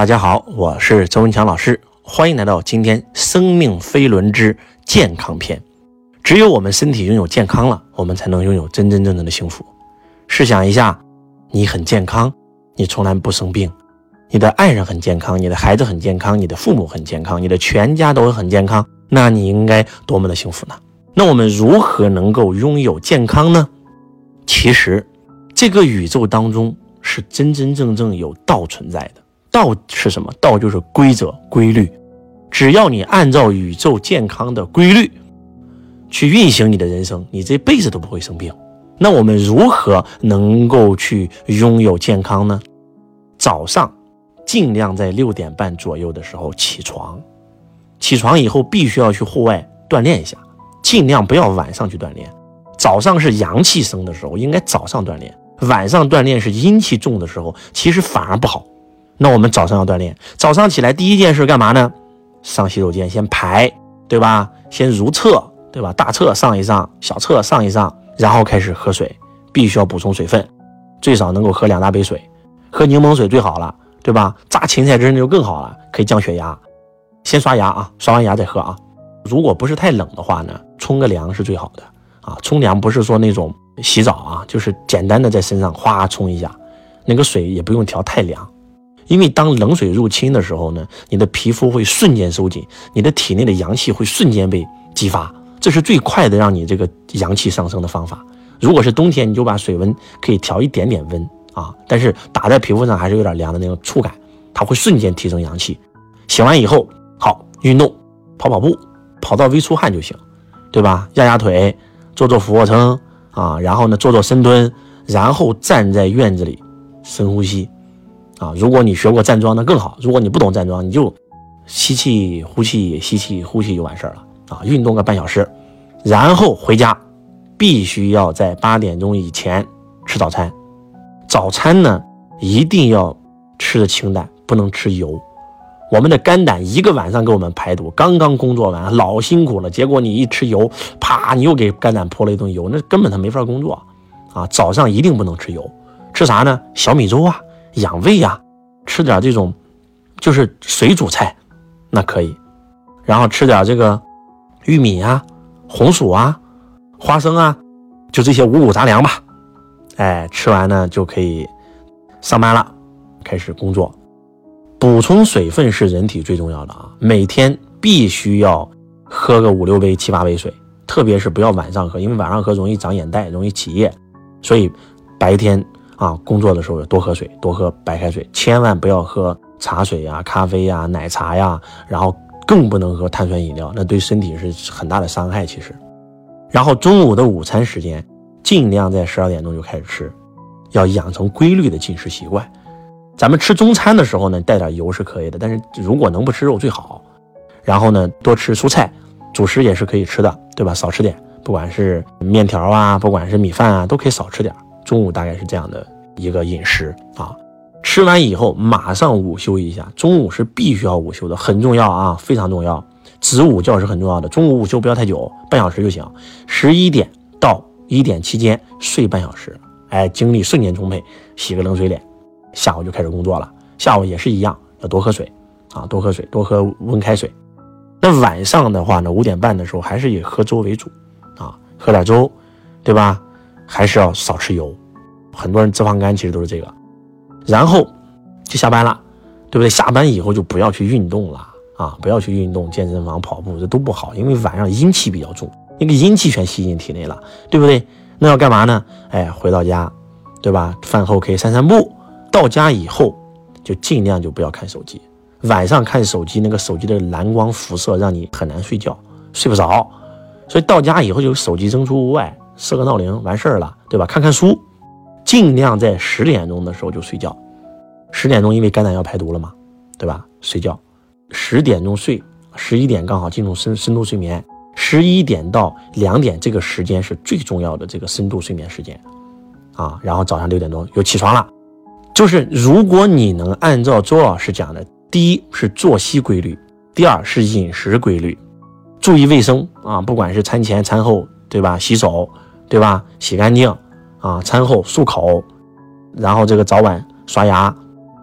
大家好，我是周文强老师，欢迎来到今天生命飞轮之健康篇。只有我们身体拥有健康了，我们才能拥有真真正正的幸福。试想一下，你很健康，你从来不生病，你的爱人很健康，你的孩子很健康，你的父母很健康，你的全家都很健康，那你应该多么的幸福呢？那我们如何能够拥有健康呢？其实，这个宇宙当中是真真正正有道存在的。道是什么？道就是规则、规律。只要你按照宇宙健康的规律去运行你的人生，你这辈子都不会生病。那我们如何能够去拥有健康呢？早上尽量在六点半左右的时候起床，起床以后必须要去户外锻炼一下，尽量不要晚上去锻炼。早上是阳气生的时候，应该早上锻炼；晚上锻炼是阴气重的时候，其实反而不好。那我们早上要锻炼，早上起来第一件事干嘛呢？上洗手间先排，对吧？先如厕，对吧？大厕上一上，小厕上一上，然后开始喝水，必须要补充水分，最少能够喝两大杯水，喝柠檬水最好了，对吧？榨芹菜汁那就更好了，可以降血压。先刷牙啊，刷完牙再喝啊。如果不是太冷的话呢，冲个凉是最好的啊。冲凉不是说那种洗澡啊，就是简单的在身上哗冲一下，那个水也不用调太凉。因为当冷水入侵的时候呢，你的皮肤会瞬间收紧，你的体内的阳气会瞬间被激发，这是最快的让你这个阳气上升的方法。如果是冬天，你就把水温可以调一点点温啊，但是打在皮肤上还是有点凉的那种触感，它会瞬间提升阳气。洗完以后，好运动，跑跑步，跑到微出汗就行，对吧？压压腿，做做俯卧撑啊，然后呢做做深蹲，然后站在院子里深呼吸。啊，如果你学过站桩，那更好。如果你不懂站桩，你就吸气、呼气、吸气、呼气就完事儿了。啊，运动个半小时，然后回家，必须要在八点钟以前吃早餐。早餐呢，一定要吃的清淡，不能吃油。我们的肝胆一个晚上给我们排毒，刚刚工作完，老辛苦了，结果你一吃油，啪，你又给肝胆泼了一顿油，那根本他没法工作。啊，早上一定不能吃油，吃啥呢？小米粥啊。养胃呀，吃点这种，就是水煮菜，那可以。然后吃点这个玉米啊、红薯啊、花生啊，就这些五谷杂粮吧。哎，吃完呢就可以上班了，开始工作。补充水分是人体最重要的啊，每天必须要喝个五六杯、七八杯水，特别是不要晚上喝，因为晚上喝容易长眼袋，容易起夜，所以白天。啊，工作的时候要多喝水，多喝白开水，千万不要喝茶水呀、咖啡呀、奶茶呀，然后更不能喝碳酸饮料，那对身体是很大的伤害。其实，然后中午的午餐时间尽量在十二点钟就开始吃，要养成规律的进食习惯。咱们吃中餐的时候呢，带点油是可以的，但是如果能不吃肉最好。然后呢，多吃蔬菜，主食也是可以吃的，对吧？少吃点，不管是面条啊，不管是米饭啊，都可以少吃点。中午大概是这样的一个饮食啊，吃完以后马上午休一下，中午是必须要午休的，很重要啊，非常重要。子午觉是很重要的，中午午休不要太久，半小时就行。十一点到一点期间睡半小时，哎，精力瞬间充沛，洗个冷水脸，下午就开始工作了。下午也是一样，要多喝水啊，多喝水，多喝温开水。那晚上的话呢，五点半的时候还是以喝粥为主啊，喝点粥，对吧？还是要少吃油，很多人脂肪肝其实都是这个，然后就下班了，对不对？下班以后就不要去运动了啊，不要去运动，健身房跑步这都不好，因为晚上阴气比较重，那个阴气全吸进体内了，对不对？那要干嘛呢？哎，回到家，对吧？饭后可以散散步，到家以后就尽量就不要看手机，晚上看手机那个手机的蓝光辐射让你很难睡觉，睡不着，所以到家以后就手机扔出屋外。设个闹铃完事儿了，对吧？看看书，尽量在十点钟的时候就睡觉。十点钟因为肝胆要排毒了嘛，对吧？睡觉，十点钟睡，十一点刚好进入深深度睡眠。十一点到两点这个时间是最重要的这个深度睡眠时间啊。然后早上六点钟又起床了。就是如果你能按照周老师讲的，第一是作息规律，第二是饮食规律，注意卫生啊，不管是餐前餐后，对吧？洗手。对吧？洗干净啊，餐后漱口，然后这个早晚刷牙，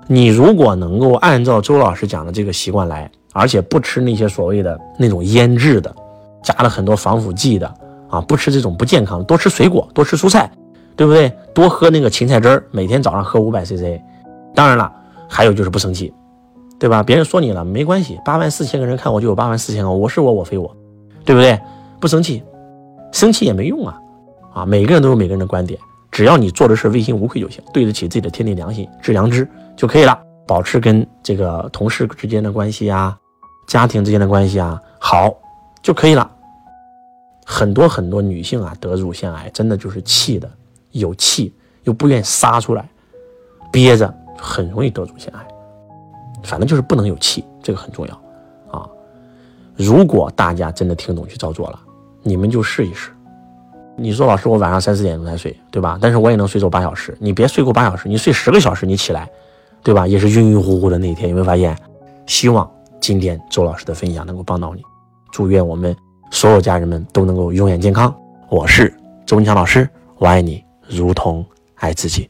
你如果能够按照周老师讲的这个习惯来，而且不吃那些所谓的那种腌制的，加了很多防腐剂的啊，不吃这种不健康，多吃水果，多吃蔬菜，对不对？多喝那个芹菜汁儿，每天早上喝五百 CC。当然了，还有就是不生气，对吧？别人说你了没关系，八万四千个人看我就有八万四千个我是我我非我，对不对？不生气，生气也没用啊，啊，每个人都有每个人的观点。只要你做的事问心无愧就行，对得起自己的天地良心、致良知就可以了。保持跟这个同事之间的关系啊，家庭之间的关系啊好就可以了。很多很多女性啊得乳腺癌，真的就是气的，有气又不愿意撒出来，憋着很容易得乳腺癌。反正就是不能有气，这个很重要啊。如果大家真的听懂去照做了，你们就试一试。你说老师，我晚上三四点钟才睡，对吧？但是我也能睡够八小时。你别睡够八小时，你睡十个小时，你起来，对吧？也是晕晕乎乎的那一天，有没有发现？希望今天周老师的分享能够帮到你。祝愿我们所有家人们都能够永远健康。我是周文强老师，我爱你如同爱自己。